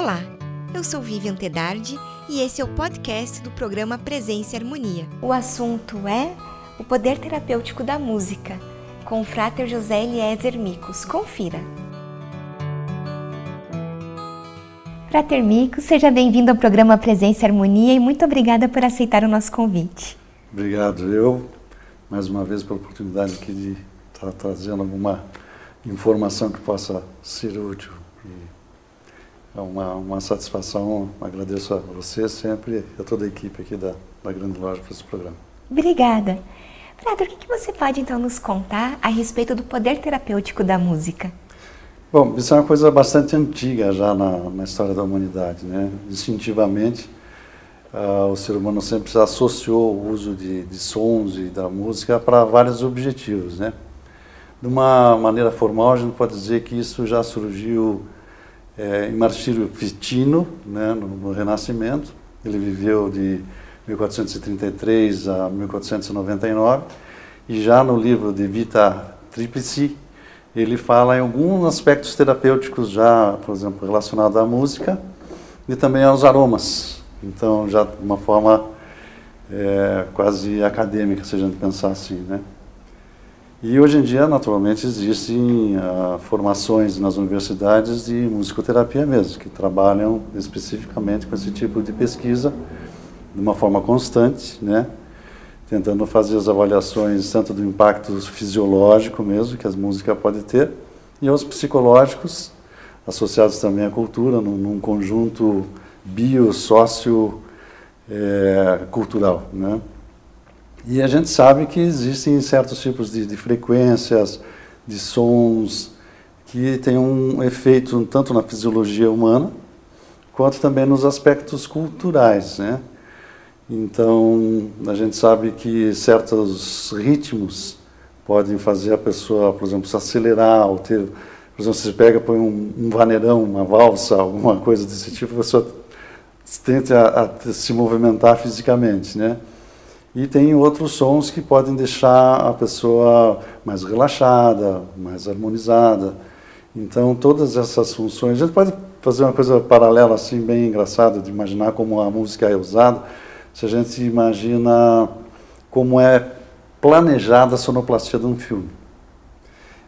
Olá, eu sou Vivian Tedardi e esse é o podcast do programa Presença e Harmonia. O assunto é o poder terapêutico da música, com o Frater José Eliezer Micos. Confira! Frater Micos, seja bem-vindo ao programa Presença e Harmonia e muito obrigada por aceitar o nosso convite. Obrigado. Eu, mais uma vez, pela oportunidade aqui de estar trazendo alguma informação que possa ser útil. É uma, uma satisfação, agradeço a você sempre e a toda a equipe aqui da, da Grande Loja por esse programa. Obrigada. Frater, o que você pode então nos contar a respeito do poder terapêutico da música? Bom, isso é uma coisa bastante antiga já na, na história da humanidade, né? Instintivamente, uh, o ser humano sempre associou o uso de, de sons e da música para vários objetivos, né? De uma maneira formal, a gente pode dizer que isso já surgiu é, em Marcílio Fitino, né, no, no Renascimento. Ele viveu de 1433 a 1499 e já no livro de Vita Triplici ele fala em alguns aspectos terapêuticos já, por exemplo, relacionados à música e também aos aromas. Então, já de uma forma é, quase acadêmica, se a gente pensar assim, né? E hoje em dia, naturalmente, existem uh, formações nas universidades de musicoterapia mesmo, que trabalham especificamente com esse tipo de pesquisa de uma forma constante, né? tentando fazer as avaliações tanto do impacto fisiológico mesmo que as músicas podem ter e aos psicológicos associados também à cultura num, num conjunto bio sócio é, cultural né e a gente sabe que existem certos tipos de, de frequências de sons que têm um efeito tanto na fisiologia humana quanto também nos aspectos culturais né então, a gente sabe que certos ritmos podem fazer a pessoa, por exemplo, se acelerar, ou ter, por exemplo, você pega, põe um, um vaneirão, uma valsa, alguma coisa desse tipo, a pessoa tente a, a se movimentar fisicamente, né? E tem outros sons que podem deixar a pessoa mais relaxada, mais harmonizada. Então, todas essas funções, a gente pode fazer uma coisa paralela assim, bem engraçada, de imaginar como a música é usada se a gente imagina como é planejada a sonoplastia de um filme.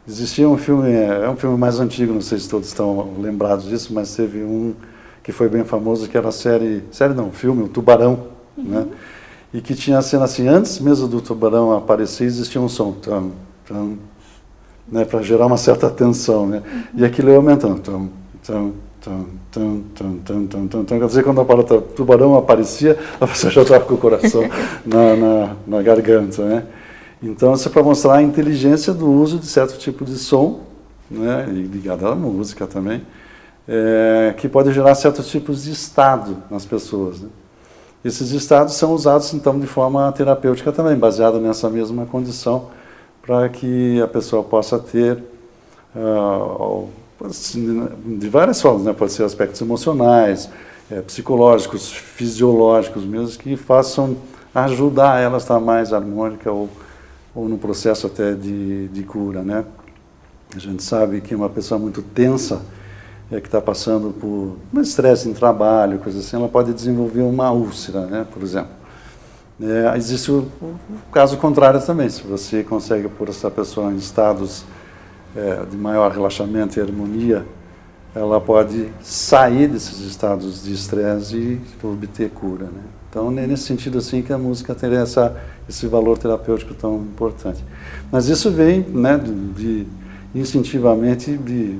Existia um filme, é um filme mais antigo, não sei se todos estão lembrados disso, mas teve um que foi bem famoso, que era a série, série não, filme, o Tubarão, uhum. né? E que tinha a cena assim, antes mesmo do tubarão aparecer, existia um som, tam, tam, né, para gerar uma certa tensão, né? E aquilo ia aumentando, tam, tam, Tum, tum, tum, tum, tum, tum, tum. Quer dizer, quando o tubarão aparecia, a pessoa já estava com o coração na, na, na, garganta, né? Então, isso é para mostrar a inteligência do uso de certo tipo de som, né? E ligado à música também, é, que pode gerar certos tipos de estado nas pessoas, né? Esses estados são usados, então, de forma terapêutica também, baseado nessa mesma condição, para que a pessoa possa ter uh, de várias formas, né? pode ser aspectos emocionais, é, psicológicos, fisiológicos mesmo, que façam ajudar ela a estar mais harmônica ou, ou no processo até de, de cura. Né? A gente sabe que uma pessoa muito tensa, é, que está passando por um estresse em trabalho, coisa assim, ela pode desenvolver uma úlcera, né, por exemplo. É, existe o, o, caso contrário também, se você consegue pôr essa pessoa em estados é, de maior relaxamento e harmonia, ela pode sair desses estados de estresse e obter cura. Né? Então, nesse sentido assim que a música tem essa, esse valor terapêutico tão importante. Mas isso vem né, de, de instintivamente, de,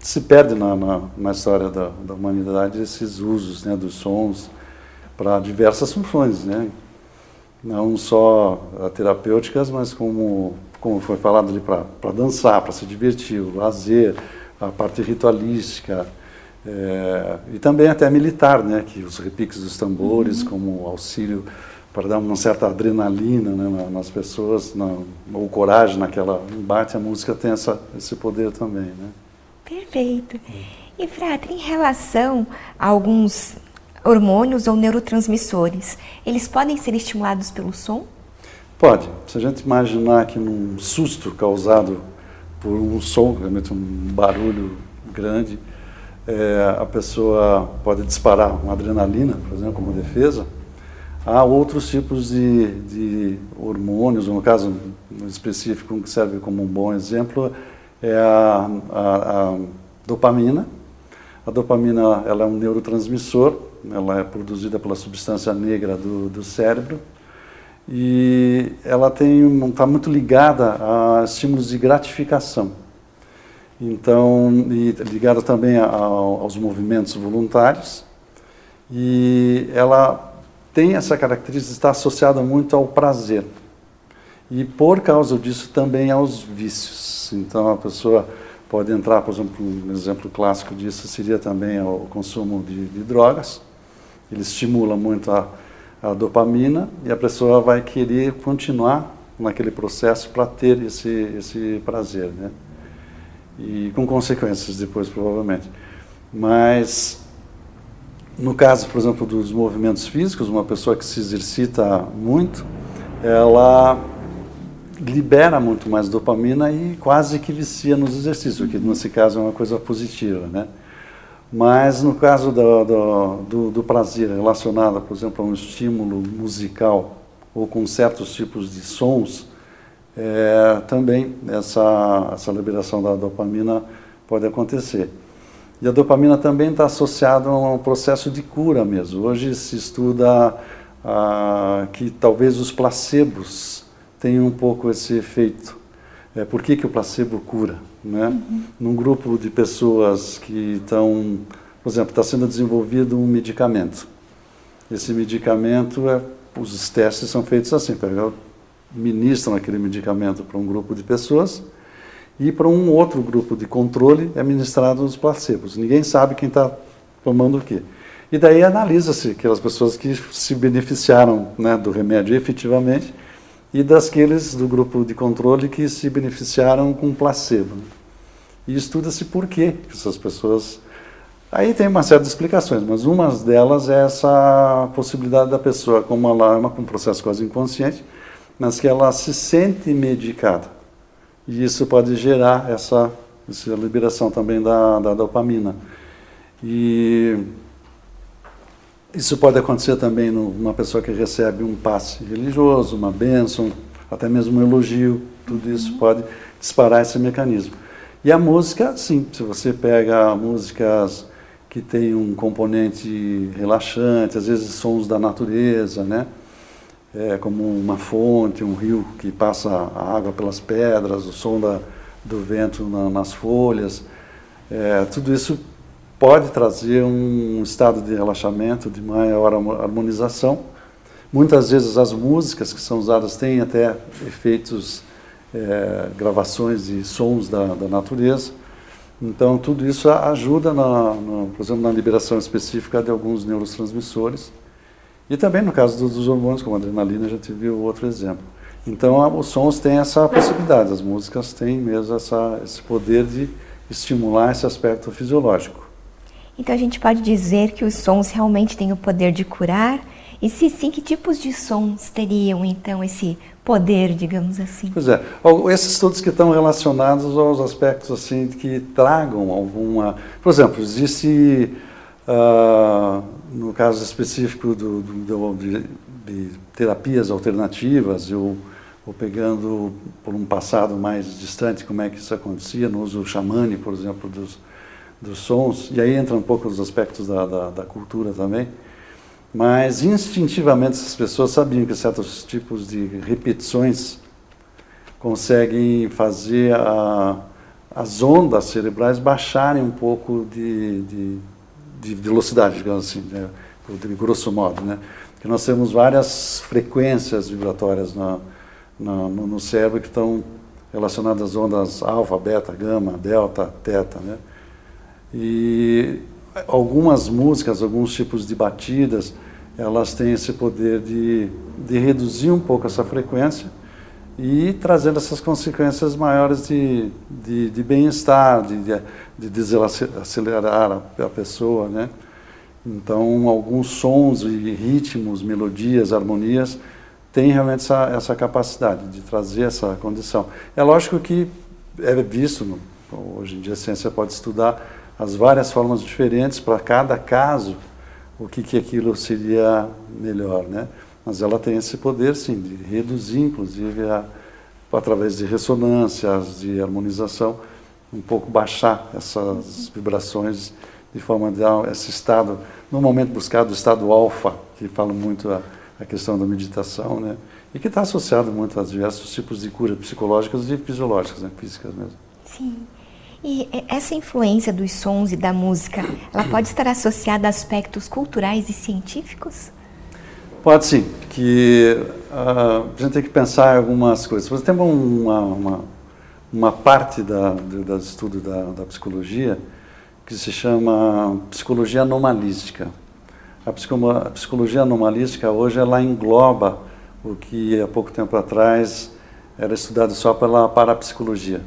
se perde na, na, na história da, da, humanidade esses usos né, dos sons para diversas funções. Né? Não só terapêuticas, mas como como foi falado ali, para dançar, para se divertir, o lazer, a parte ritualística, é, e também até militar, né, que os repiques dos tambores uhum. como auxílio para dar uma certa adrenalina né, nas pessoas, na, ou coragem naquela embate, a música tem essa, esse poder também. Né? Perfeito. E, Frater, em relação a alguns hormônios ou neurotransmissores, eles podem ser estimulados pelo som? Pode. Se a gente imaginar que num susto causado por um som, realmente um barulho grande, é, a pessoa pode disparar uma adrenalina, por exemplo, como defesa. Há outros tipos de, de hormônios, no caso específico, um que serve como um bom exemplo é a, a, a dopamina. A dopamina ela é um neurotransmissor, ela é produzida pela substância negra do, do cérebro e ela está muito ligada a estímulos de gratificação. Então, e ligada também a, aos movimentos voluntários. E ela tem essa característica estar associada muito ao prazer. E por causa disso também aos vícios. Então a pessoa pode entrar, por exemplo, um exemplo clássico disso seria também o consumo de, de drogas. Ele estimula muito a, a dopamina e a pessoa vai querer continuar naquele processo para ter esse, esse prazer, né? E com consequências depois, provavelmente. Mas, no caso, por exemplo, dos movimentos físicos, uma pessoa que se exercita muito, ela libera muito mais dopamina e quase que vicia nos exercícios, que nesse caso é uma coisa positiva, né? Mas no caso do, do, do, do prazer relacionado, por exemplo, a um estímulo musical ou com certos tipos de sons, é, também essa, essa liberação da dopamina pode acontecer. E a dopamina também está associada a um processo de cura mesmo. Hoje se estuda ah, que talvez os placebos tenham um pouco esse efeito. É, por que, que o placebo cura? Né? Uhum. Num grupo de pessoas que estão, por exemplo, está sendo desenvolvido um medicamento. Esse medicamento, é, os testes são feitos assim, ministram aquele medicamento para um grupo de pessoas e para um outro grupo de controle é ministrado os placebos. Ninguém sabe quem está tomando o quê. E daí analisa-se aquelas pessoas que se beneficiaram né, do remédio efetivamente e daqueles do grupo de controle que se beneficiaram com placebo. E estuda-se por que essas pessoas. Aí tem uma série de explicações, mas uma delas é essa possibilidade da pessoa, como ela é um processo quase inconsciente, mas que ela se sente medicada. E isso pode gerar essa, essa liberação também da, da dopamina. E isso pode acontecer também numa pessoa que recebe um passe religioso, uma bênção, até mesmo um elogio. Tudo isso uhum. pode disparar esse mecanismo. E a música, sim, se você pega músicas que têm um componente relaxante, às vezes sons da natureza, né? É, como uma fonte, um rio que passa a água pelas pedras, o som da, do vento na, nas folhas, é, tudo isso pode trazer um estado de relaxamento, de maior harmonização. Muitas vezes as músicas que são usadas têm até efeitos, é, gravações de sons da, da, natureza. Então, tudo isso ajuda, na, na, por exemplo, na liberação específica de alguns neurotransmissores. E também no caso dos hormônios, como a adrenalina, gente viu outro exemplo. Então, os sons têm essa possibilidade, as músicas têm mesmo essa, esse poder de estimular esse aspecto fisiológico. Então a gente pode dizer que os sons realmente têm o poder de curar? E se sim, que tipos de sons teriam então esse poder, digamos assim? Pois é, esses estudos que estão relacionados aos aspectos assim que tragam alguma, por exemplo, existe uh, no caso específico do, do, do de, de, terapias alternativas, eu ou pegando por um passado mais distante como é que isso acontecia no uso xamânico, por exemplo, dos dos sons, e aí entra um pouco os aspectos da, da, da, cultura também, mas instintivamente essas pessoas sabiam que certos tipos de repetições conseguem fazer a, as ondas cerebrais baixarem um pouco de, de, de velocidade, digamos assim, né? de grosso modo, né? Que nós temos várias frequências vibratórias no, no, no cérebro que estão relacionadas às ondas alfa, beta, gama, delta, teta, né? E algumas músicas, alguns tipos de batidas, elas têm esse poder de, de reduzir um pouco essa frequência e trazendo essas consequências maiores de, de, de bem-estar, de, de, de desacelerar a, a pessoa, né? Então, alguns sons e ritmos, melodias, harmonias têm realmente essa, essa capacidade de trazer essa condição. É lógico que é visto, hoje em dia a ciência pode estudar as várias formas diferentes para cada caso, o que, que aquilo seria melhor, né? Mas ela tem esse poder, sim, de reduzir, inclusive, a, através de ressonâncias, de harmonização, um pouco baixar essas vibrações de forma a dar esse estado, normalmente buscado o estado alfa, que fala muito a, a questão da meditação, né? E que está associado muito a diversos tipos de cura psicológicas e fisiológicas, né? físicas mesmo. Sim. E essa influência dos sons e da música, ela pode estar associada a aspectos culturais e científicos? Pode sim, que uh, a gente tem que pensar algumas coisas. Exemplo, tem uma, uma, uma parte da, do, do estudo da, da, psicologia que se chama psicologia anomalística. A, a psicologia anomalística hoje ela engloba o que há pouco tempo atrás era estudado só pela parapsicologia.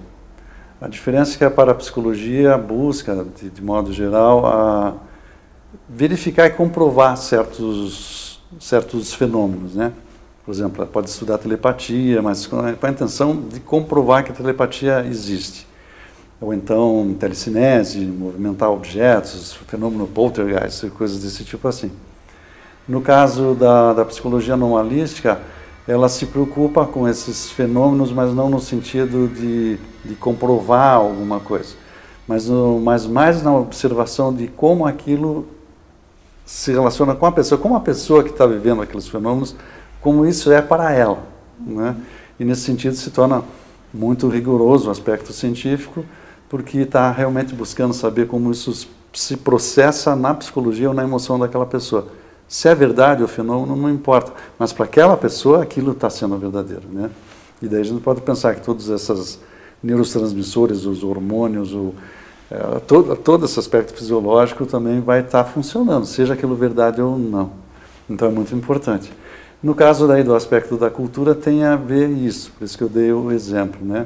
A diferença é que a parapsicologia busca, de, de modo geral, a verificar e comprovar certos, certos fenômenos, né? Por exemplo, ela pode estudar telepatia, mas com a intenção de comprovar que a telepatia existe. Ou então telecinese, movimentar objetos, fenômeno poltergeist, coisas desse tipo assim. No caso da, da psicologia anomalística, ela se preocupa com esses fenômenos, mas não no sentido de, de comprovar alguma coisa, mas, no, mas mais na observação de como aquilo se relaciona com a pessoa, como a pessoa que está vivendo aqueles fenômenos, como isso é para ela. Né? E nesse sentido se torna muito rigoroso o aspecto científico, porque está realmente buscando saber como isso se processa na psicologia ou na emoção daquela pessoa. Se é verdade o fenômeno, não importa. Mas para aquela pessoa, aquilo está sendo verdadeiro. Né? E daí a gente pode pensar que todos esses neurotransmissores, os hormônios, o, é, todo, todo esse aspecto fisiológico também vai estar tá funcionando, seja aquilo verdade ou não. Então é muito importante. No caso daí do aspecto da cultura, tem a ver isso, por isso que eu dei o exemplo. Né?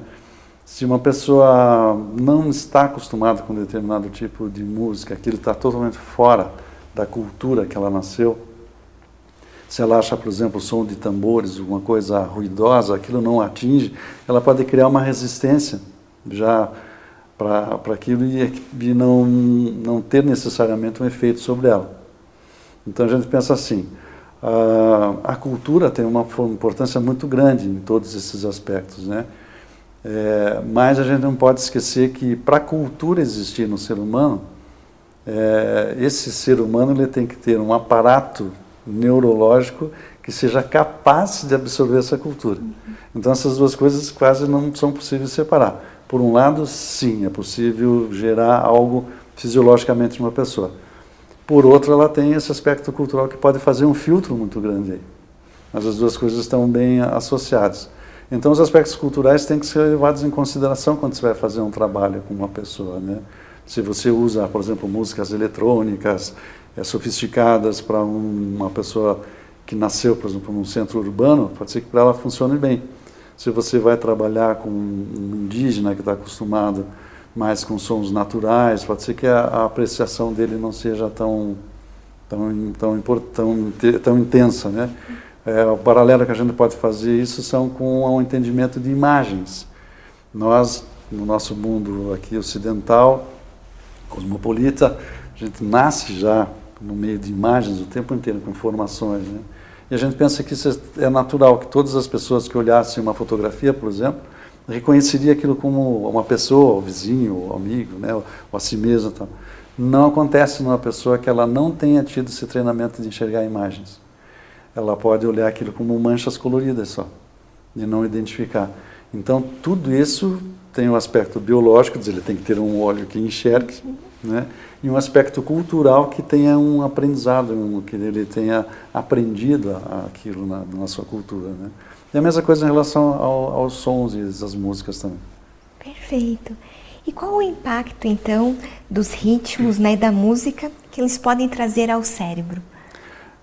Se uma pessoa não está acostumada com determinado tipo de música, aquilo está totalmente fora da cultura que ela nasceu. Se ela acha, por exemplo, o som de tambores, alguma coisa ruidosa, aquilo não atinge, ela pode criar uma resistência já para aquilo e, e não, não ter necessariamente um efeito sobre ela. Então a gente pensa assim, a, a cultura tem uma importância muito grande em todos esses aspectos, né? É, mas a gente não pode esquecer que para a cultura existir no ser humano, é, esse ser humano ele tem que ter um aparato neurológico que seja capaz de absorver essa cultura. Então essas duas coisas quase não são possíveis separar. Por um lado, sim, é possível gerar algo fisiologicamente numa pessoa. Por outro, ela tem esse aspecto cultural que pode fazer um filtro muito grande aí. Mas as duas coisas estão bem associadas. Então, os aspectos culturais têm que ser levados em consideração quando você vai fazer um trabalho com uma pessoa, né? Se você usa, por exemplo, músicas eletrônicas é, sofisticadas para um, uma pessoa que nasceu, por exemplo, num centro urbano, pode ser que para ela funcione bem. Se você vai trabalhar com um indígena que está acostumado mais com sons naturais, pode ser que a, a apreciação dele não seja tão tão tão, tão, tão intensa, né? É, o paralelo que a gente pode fazer isso são com o entendimento de imagens. Nós, no nosso mundo aqui ocidental, cosmopolita, a gente nasce já no meio de imagens o tempo inteiro, com informações. Né? E a gente pensa que isso é natural, que todas as pessoas que olhassem uma fotografia, por exemplo, reconheceria aquilo como uma pessoa, o vizinho, o amigo, né? ou a si mesmo. Tá? Não acontece numa pessoa que ela não tenha tido esse treinamento de enxergar imagens. Ela pode olhar aquilo como manchas coloridas só, e não identificar. Então, tudo isso tem o um aspecto biológico, ele tem que ter um olho que enxergue, né? e um aspecto cultural que tenha um aprendizado, um, que ele tenha aprendido aquilo na, na sua cultura. Né? E a mesma coisa em relação ao, aos sons e às músicas também. Perfeito. E qual o impacto, então, dos ritmos né, e da música que eles podem trazer ao cérebro?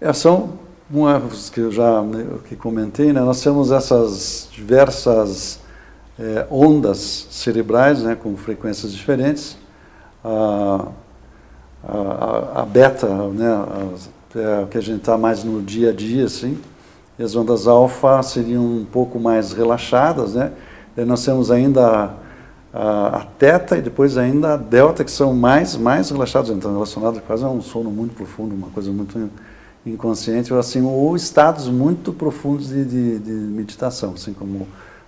É, são umas que eu já né, que comentei, né? nós temos essas diversas é, ondas cerebrais né, com frequências diferentes. A, a, a beta, né, a, é que a gente está mais no dia a dia, assim, e as ondas alfa seriam um pouco mais relaxadas, né? E nós temos ainda a, a teta e depois ainda a delta, que são mais, mais relaxados, então relacionados quase a um sono muito profundo, uma coisa muito inconsciente, ou assim, ou estados muito profundos de, de, de meditação, assim como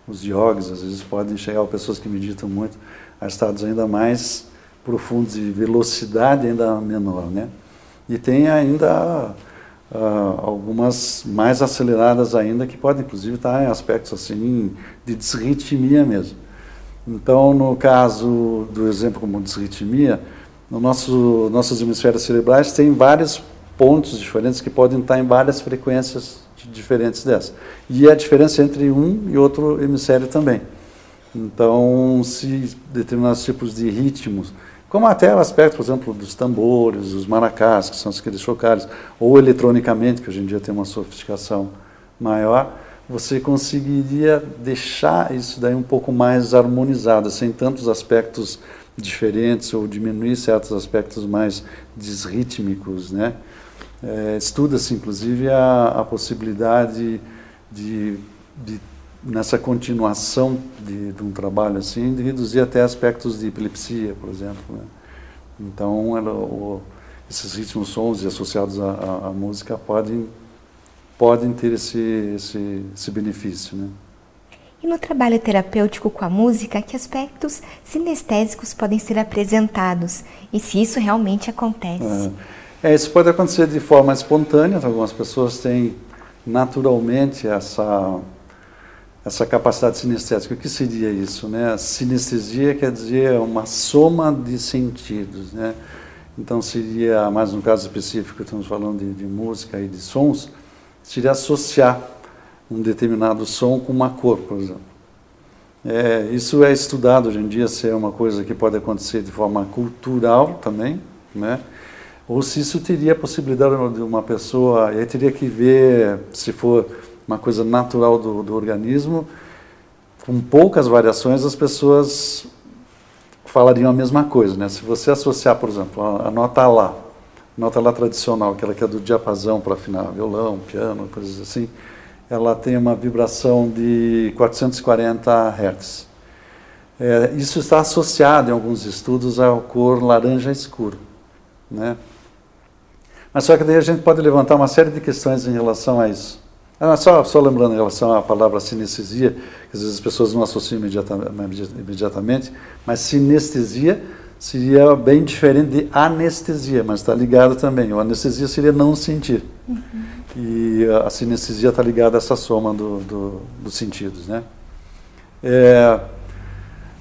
os yogis, às vezes podem chegar pessoas que meditam muito, a estados ainda mais profundos de velocidade ainda menor, né? E tem ainda uh, algumas mais aceleradas ainda que podem inclusive estar em aspectos assim de desritmia mesmo. Então, no caso do exemplo como desritmia, no nosso, nossos hemisférios cerebrais tem vários pontos diferentes que podem estar em várias frequências diferentes dessa. E a diferença entre um e outro hemisfério também. Então, se determinados tipos de ritmos, como até o aspecto, por exemplo, dos tambores, os maracás, que são aqueles chocalhos, ou eletronicamente, que hoje em dia tem uma sofisticação maior, você conseguiria deixar isso daí um pouco mais harmonizado, sem tantos aspectos diferentes ou diminuir certos aspectos mais desrítmicos, né? É, Estuda-se, inclusive, a, a possibilidade de, de, nessa continuação de, de, um trabalho assim, de reduzir até aspectos de epilepsia, por exemplo. Né? Então, ela, o, esses ritmos sons e associados à, à, música podem, podem ter esse, esse, esse benefício. Né? E no trabalho terapêutico com a música, que aspectos sinestésicos podem ser apresentados? E se isso realmente acontece? É. É, isso pode acontecer de forma espontânea, então algumas pessoas têm naturalmente essa, essa capacidade sinestésica. O que seria isso? Né? Sinestesia quer dizer uma soma de sentidos. Né? Então seria, mais no caso específico, estamos falando de, de música e de sons, seria associar um determinado som com uma cor, por exemplo. É, isso é estudado hoje em dia, ser uma coisa que pode acontecer de forma cultural também, né? Ou se isso teria a possibilidade de uma pessoa, aí teria que ver se for uma coisa natural do, do organismo, com poucas variações as pessoas falariam a mesma coisa, né? Se você associar, por exemplo, a nota Lá, nota Lá tradicional, aquela que é do diapasão para afinar violão, piano, coisas assim, ela tem uma vibração de 440 Hz. É, isso está associado em alguns estudos à cor laranja escuro, né? Mas só que daí a gente pode levantar uma série de questões em relação a isso. Ah, só, só lembrando em relação à palavra sinestesia, que às vezes as pessoas não associam imediatamente, mas sinestesia seria bem diferente de anestesia, mas está ligado também. O anestesia seria não sentir. Uhum. E a sinestesia está ligada a essa soma do, do, dos sentidos. Né? É,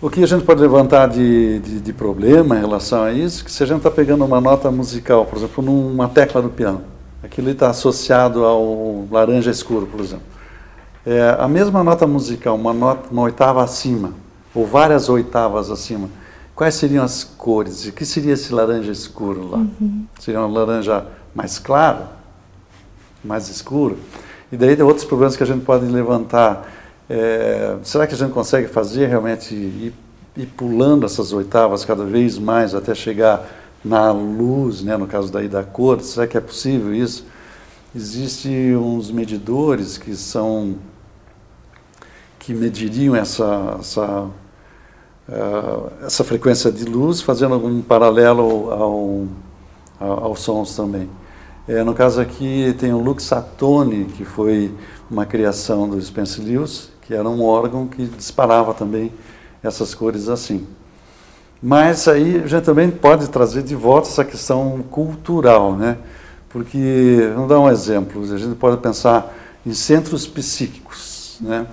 o que a gente pode levantar de, de, de problema em relação a isso, que se a gente está pegando uma nota musical, por exemplo, numa tecla do piano, aquilo está associado ao laranja escuro, por exemplo. É, a mesma nota musical, uma, nota, uma oitava acima, ou várias oitavas acima, quais seriam as cores? O que seria esse laranja escuro lá? Uhum. Seria um laranja mais claro? Mais escuro? E daí tem outros problemas que a gente pode levantar é, será que a gente consegue fazer realmente ir, ir, pulando essas oitavas cada vez mais até chegar na luz, né, no caso daí da cor? Será que é possível isso? Existem uns medidores que são que mediriam essa, essa, uh, essa frequência de luz, fazendo algum paralelo ao, ao, aos sons também. É, no caso aqui tem o Luxatone, que foi uma criação do Spencer Lewis, que era um órgão que disparava também essas cores assim. Mas aí a gente também pode trazer de volta essa questão cultural, né? Porque, vamos dar um exemplo, a gente pode pensar em centros psíquicos, né?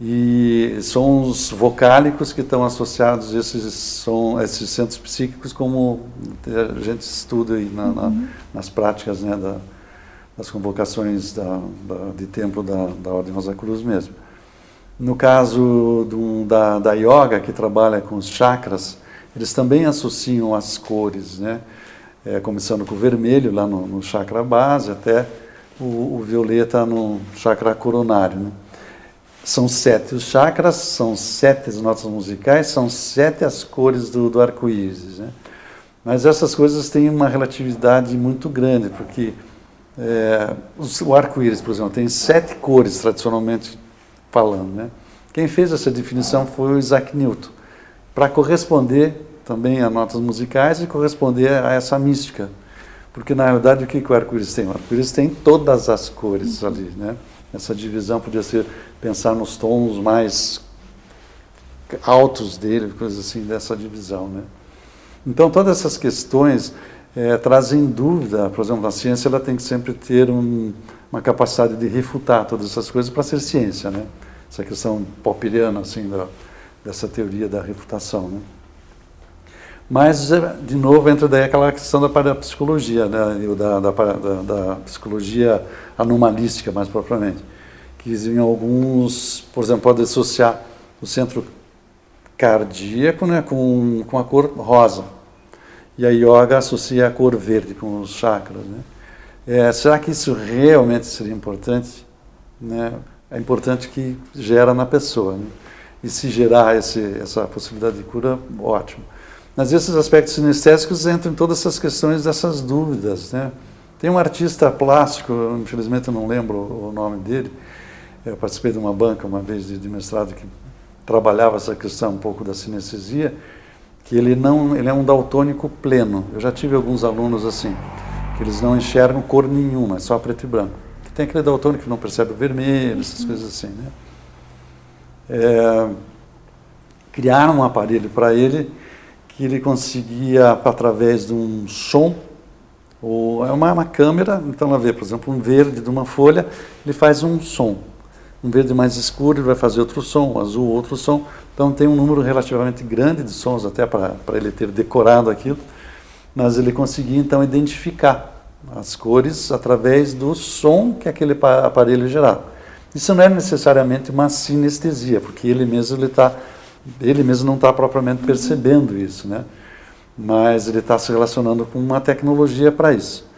E sons vocálicos que estão associados a esses, som, esses centros psíquicos, como a gente estuda aí na, na, uhum. nas práticas né, da, das convocações da, da, de templo da, da Ordem Rosa Cruz mesmo. No caso do, da, da yoga, que trabalha com os chakras, eles também associam as cores, né? É, começando com o vermelho lá no, no chakra base, até o, o, violeta no chakra coronário. Né? São sete os chakras, são sete as notas musicais, são sete as cores do, do arco-íris. Né? Mas essas coisas têm uma relatividade muito grande, porque é, o arco-íris, por exemplo, tem sete cores tradicionalmente falando. Né? Quem fez essa definição foi o Isaac Newton. para corresponder também a notas musicais e corresponder a essa mística. Porque, na realidade, o que, que o arco-íris tem? O arco-íris tem todas as cores ali, né? Essa divisão podia ser pensar nos tons mais altos dele, coisas assim, dessa divisão, né? Então, todas essas questões é, trazem dúvida. Por exemplo, a ciência ela tem que sempre ter um, uma capacidade de refutar todas essas coisas para ser ciência, né? Essa questão popperiana, assim, da, dessa teoria da refutação, né? Mas, é, de novo, entra daí aquela questão da parapsicologia, né? da, da, da, da psicologia anomalística, mais propriamente. Que em alguns, por exemplo, pode associar o centro cardíaco né, com, com a cor rosa. E a yoga associa a cor verde com os chakras. Né? É, será que isso realmente seria importante? Né? É importante que gera na pessoa. Né? E se gerar esse, essa possibilidade de cura, ótimo. Mas esses aspectos sinestésicos entram em todas essas questões dessas dúvidas. Né? Tem um artista plástico, infelizmente eu não lembro o nome dele, eu participei de uma banca uma vez de, de mestrado que trabalhava essa questão um pouco da sinestesia, que ele não, ele é um daltônico pleno. Eu já tive alguns alunos assim, que eles não enxergam cor nenhuma, é só preto e branco. Que tem aquele daltônico que não percebe o vermelho, essas coisas assim, né? É, criaram um aparelho para ele que ele conseguia, através de um som, ou é uma, uma câmera, então ela vê, por exemplo, um verde de uma folha, ele faz um som um verde mais escuro ele vai fazer outro som, um azul outro som. Então tem um número relativamente grande de sons até para ele ter decorado aquilo, mas ele conseguia então identificar as cores através do som que aquele aparelho gerava. Isso não é necessariamente uma sinestesia, porque ele mesmo ele tá, ele mesmo não está propriamente percebendo isso, né? Mas ele está se relacionando com uma tecnologia para isso.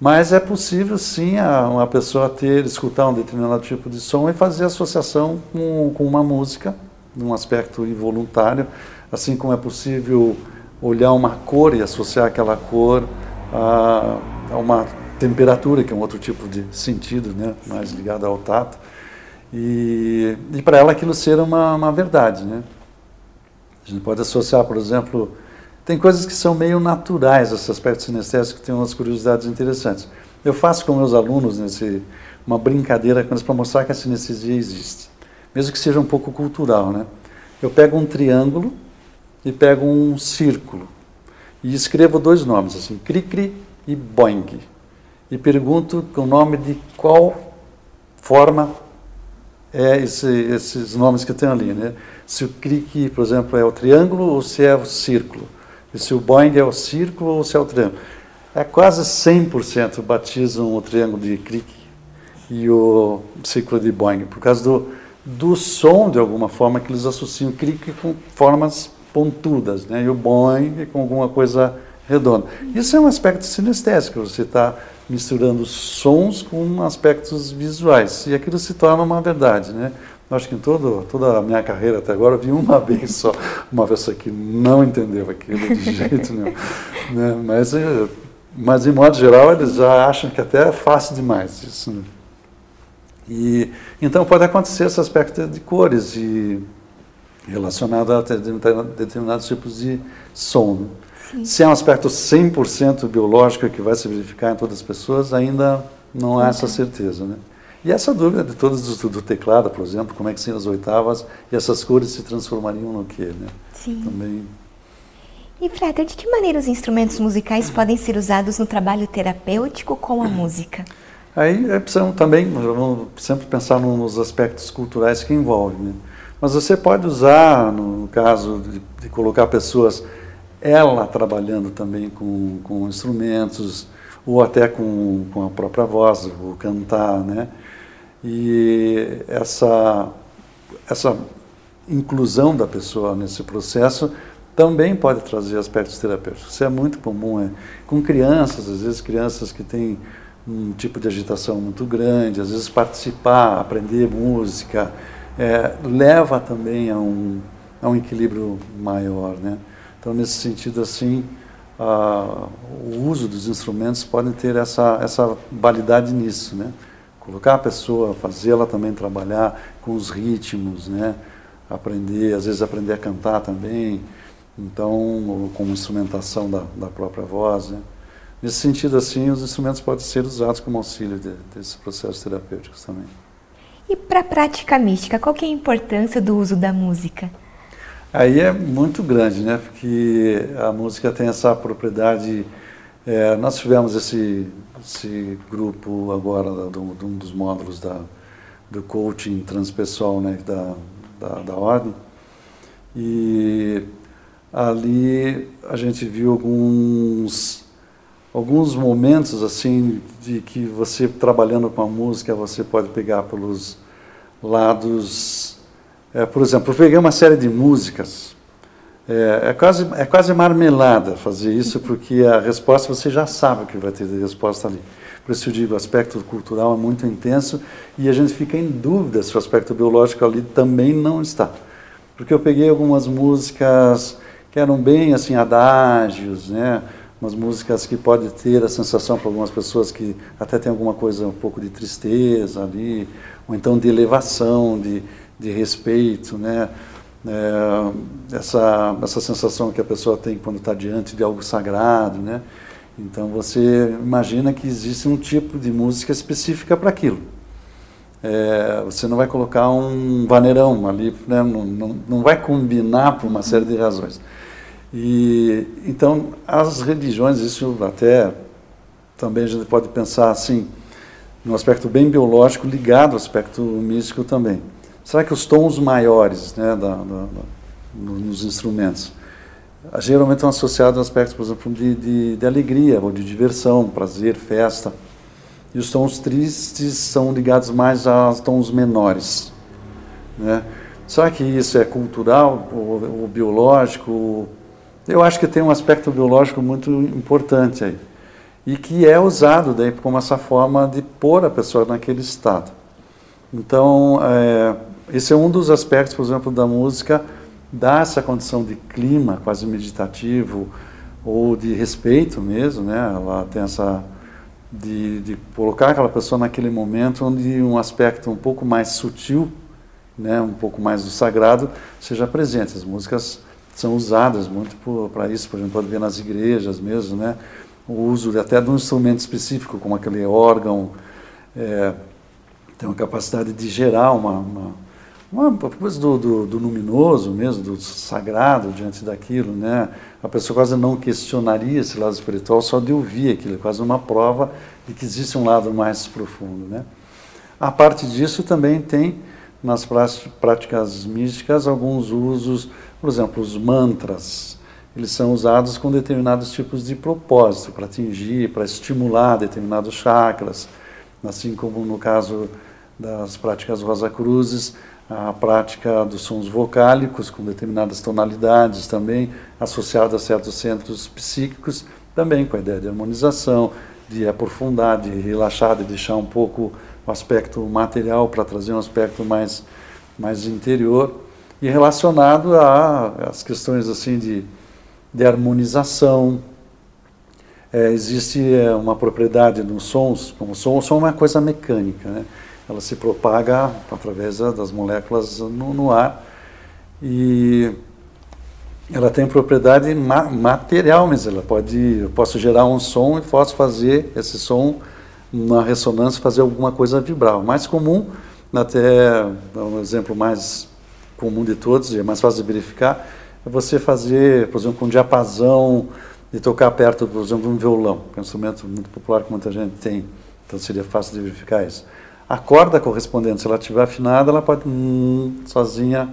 Mas é possível sim a, uma pessoa ter, escutar um determinado tipo de som e fazer associação com, com uma música, num aspecto involuntário, assim como é possível olhar uma cor e associar aquela cor a, a uma temperatura, que é um outro tipo de sentido, né, mais ligado ao tato, e, e para ela aquilo ser uma, uma verdade. Né? A gente pode associar, por exemplo, tem coisas que são meio naturais, esse aspecto sinestésico, que tem umas curiosidades interessantes. Eu faço com meus alunos nesse, uma brincadeira com eles para mostrar que a sinestesia existe, mesmo que seja um pouco cultural. Né? Eu pego um triângulo e pego um círculo e escrevo dois nomes, assim, cri-cri e boing. E pergunto o nome de qual forma é esse, esses nomes que tem ali. Né? Se o cri-cri, por exemplo, é o triângulo ou se é o círculo. E se o Boeing é o círculo ou se é o triângulo. É quase 100% batizam o triângulo de Crick e o círculo de Boeing, por causa do, do som, de alguma forma, que eles associam Crick com formas pontudas, né? e o Boeing com alguma coisa redonda. Isso é um aspecto sinestésico, você está misturando sons com aspectos visuais, e aquilo se torna uma verdade. Né? Acho que em todo, toda a minha carreira até agora eu vi uma vez só uma pessoa que não entendeu aquilo de jeito nenhum. Né? Mas, eh, mas, em modo geral, eles já acham que até é fácil demais isso. Né? E, então pode acontecer esse aspecto de cores e relacionado a determinados tipos de som. Né? Se é um aspecto 100% biológico que vai se verificar em todas as pessoas, ainda não há essa certeza. Né? E essa dúvida de todos do, do teclado, por exemplo, como é que são as oitavas e essas cores se transformariam no quê, né? Sim. Também. E Frater, de que maneira os instrumentos musicais podem ser usados no trabalho terapêutico com a música? Aí é precisamos também, vamos sempre pensar nos aspectos culturais que envolvem. Né? Mas você pode usar, no caso de, de colocar pessoas, ela trabalhando também com, com instrumentos, ou até com, com a própria voz, ou cantar, né? E essa, essa inclusão da pessoa nesse processo também pode trazer aspectos terapêuticos. Isso é muito comum é, com crianças, às vezes crianças que têm um tipo de agitação muito grande, às vezes participar, aprender música, é, leva também a um, a um equilíbrio maior. Né? Então, nesse sentido, assim, a, o uso dos instrumentos pode ter essa, essa validade nisso. Né? colocar a pessoa, fazê-la também trabalhar com os ritmos, né? aprender, às vezes aprender a cantar também, então, com instrumentação da, da própria voz. Né? Nesse sentido, assim, os instrumentos podem ser usados como auxílio de, desses processos terapêuticos também. E para a prática mística, qual é a importância do uso da música? Aí é muito grande, né? Porque a música tem essa propriedade. É, nós tivemos esse, esse grupo agora de um dos módulos da, do coaching transpessoal né, da, da, da ordem. E ali a gente viu alguns alguns momentos assim de que você trabalhando com a música você pode pegar pelos lados é, por exemplo eu peguei uma série de músicas é, é, quase é quase marmelada fazer isso porque a resposta você já sabe que vai ter de resposta ali. Por isso eu digo o aspecto cultural é muito intenso e a gente fica em dúvida se o aspecto biológico ali também não está. Porque eu peguei algumas músicas que eram bem assim adágios né umas músicas que pode ter a sensação para algumas pessoas que até tem alguma coisa um pouco de tristeza ali, ou então de elevação, de, de respeito, né? É, essa, essa sensação que a pessoa tem quando está diante de algo sagrado, né? Então você imagina que existe um tipo de música específica para aquilo. É, você não vai colocar um vaneirão ali, né? não, não, não vai combinar por uma série de razões. E então as religiões, isso até também a gente pode pensar assim, no aspecto bem biológico ligado ao aspecto místico também. Será que os tons maiores, né, da, da, nos instrumentos, geralmente estão associados a aspectos, por exemplo, de, de, de alegria ou de diversão, prazer, festa. E os tons tristes são ligados mais aos tons menores, né? Será que isso é cultural ou, ou biológico? Eu acho que tem um aspecto biológico muito importante aí. E que é usado daí como essa forma de pôr a pessoa naquele estado. Então, é, esse é um dos aspectos, por exemplo, da música, dá essa condição de clima quase meditativo ou de respeito mesmo, né? Ela tem essa de, de colocar aquela pessoa naquele momento onde um aspecto um pouco mais sutil, né, um pouco mais do sagrado, seja presente. As músicas são usadas muito para isso, por exemplo, pode ver nas igrejas mesmo, né? O uso até de um instrumento específico, como aquele órgão, é, tem uma capacidade de gerar uma, uma, uma coisa do, do, do, luminoso mesmo, do sagrado diante daquilo, né? A pessoa quase não questionaria esse lado espiritual só de ouvir aquilo, é quase uma prova de que existe um lado mais profundo, né? A parte disso também tem nas práticas místicas alguns usos por exemplo, os mantras, eles são usados com determinados tipos de propósito, para atingir, para estimular determinados chakras, assim como no caso das práticas Rosa Cruzes, a prática dos sons vocálicos com determinadas tonalidades também associada a certos centros psíquicos, também com a ideia de harmonização, de aprofundar, de relaxar, de deixar um pouco o aspecto material para trazer um aspecto mais mais interior e relacionado às questões assim de, de harmonização. É, existe é, uma propriedade nos sons, o som, o som é uma coisa mecânica, né? ela se propaga através das moléculas no, no ar e ela tem propriedade ma material, mas ela pode, eu posso gerar um som e posso fazer esse som na ressonância, fazer alguma coisa vibrar. O mais comum, até um exemplo mais comum de todos, e é mais fácil de verificar, é você fazer, por exemplo, um diapasão e tocar perto, por exemplo, um violão, que é um instrumento muito popular que muita gente tem, então seria fácil de verificar isso. A corda correspondente, se ela estiver afinada, ela pode hum, sozinha.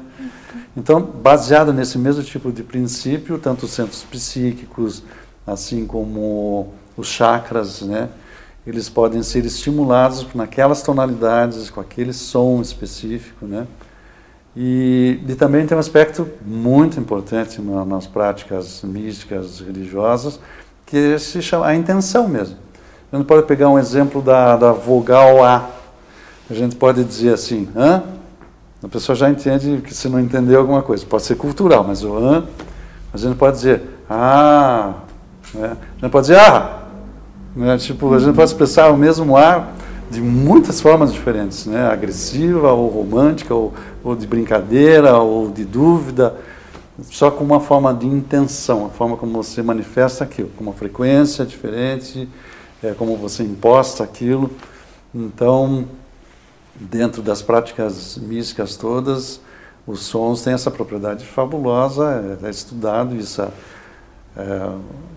Então, baseado nesse mesmo tipo de princípio, tanto os centros psíquicos, assim como os chakras, né, eles podem ser estimulados naquelas tonalidades, com aquele som específico, né, e, e, também tem um aspecto muito importante na, nas práticas místicas religiosas, que se chama a intenção mesmo. A gente pode pegar um exemplo da, da vogal A. A gente pode dizer assim, hã? A pessoa já entende que se não entendeu alguma coisa. Pode ser cultural, mas o hã, a gente pode dizer, ah, né? a gente pode dizer, ah, né? tipo, a gente pode expressar o mesmo ar de muitas formas diferentes, né? agressiva, ou romântica, ou, ou de brincadeira, ou de dúvida, só com uma forma de intenção, a forma como você manifesta aquilo, com uma frequência diferente, é, como você imposta aquilo. Então, dentro das práticas místicas todas, os sons têm essa propriedade fabulosa, é, é estudado isso. É, é,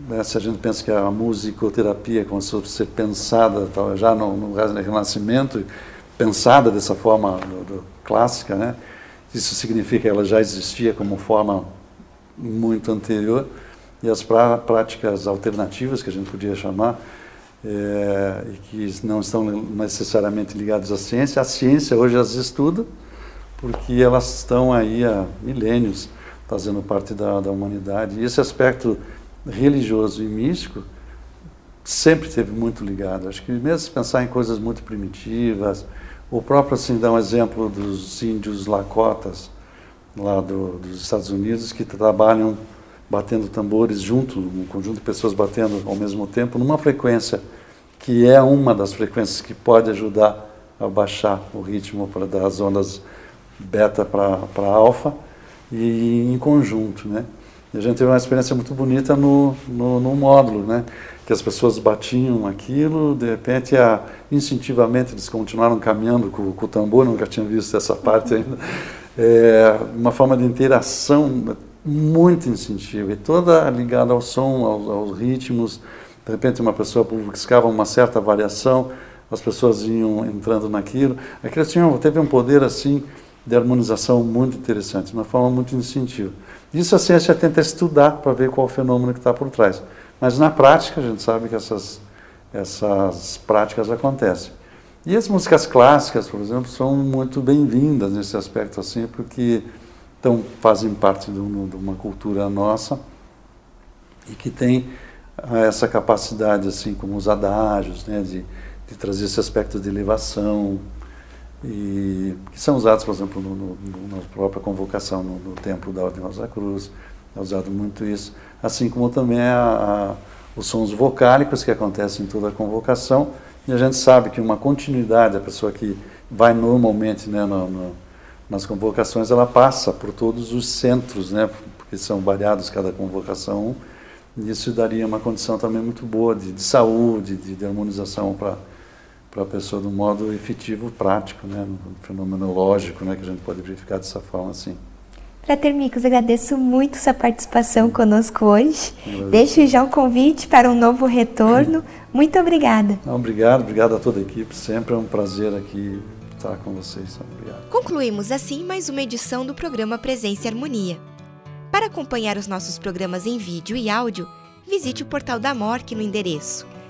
né, se a gente pensa que a musicoterapia começou a ser pensada já no, no Renascimento, pensada dessa forma do, do, clássica, né? isso significa que ela já existia como forma muito anterior, e as pra, práticas alternativas, que a gente podia chamar, é, e que não estão necessariamente ligadas à ciência, a ciência hoje as estuda, porque elas estão aí há milênios fazendo parte da, da humanidade. E esse aspecto religioso e místico sempre esteve muito ligado. Acho que mesmo se pensar em coisas muito primitivas, o próprio, assim, dá um exemplo dos índios lacotas, lá do, dos Estados Unidos, que trabalham batendo tambores junto, um conjunto de pessoas batendo ao mesmo tempo, numa frequência que é uma das frequências que pode ajudar a baixar o ritmo para das ondas beta para alfa e em conjunto, né? E a gente teve uma experiência muito bonita no, no, no, módulo, né? Que as pessoas batiam aquilo, de repente, a, instintivamente eles continuaram caminhando com, com o tambor, nunca tinha visto essa parte ainda. É, uma forma de interação muito instintiva e toda ligada ao som, aos, aos ritmos. De repente, uma pessoa buscava uma certa variação, as pessoas iam entrando naquilo. Aquilo tinha, teve um poder assim de harmonização muito interessante, de uma forma muito instintiva. Isso a ciência tenta estudar para ver qual o fenômeno que está por trás. Mas na prática a gente sabe que essas, essas práticas acontecem. E as músicas clássicas, por exemplo, são muito bem-vindas nesse aspecto assim, porque então, fazem parte de, uma cultura nossa e que tem essa capacidade, assim como os adágios, né, de, de trazer esse aspecto de elevação, e que são usados, por exemplo, no, no, na própria convocação no, no, templo da Ordem Rosa Cruz, é usado muito isso, assim como também a, a, os sons vocálicos que acontecem em toda a convocação, e a gente sabe que uma continuidade, a pessoa que vai normalmente né, no, no, nas convocações, ela passa por todos os centros, né, porque são variados cada convocação, e isso daria uma condição também muito boa de, de saúde, de, de harmonização para para a pessoa de um modo efetivo, prático, né, fenomenológico, né, que a gente pode verificar dessa forma assim. Frater Micos, agradeço muito sua participação conosco hoje. Deixo já um convite para um novo retorno. Muito obrigada. Não, obrigado, obrigado a toda a equipe. Sempre é um prazer aqui estar com vocês. Obrigado. Concluímos assim mais uma edição do programa Presença e Harmonia. Para acompanhar os nossos programas em vídeo e áudio, visite o portal da MORC no endereço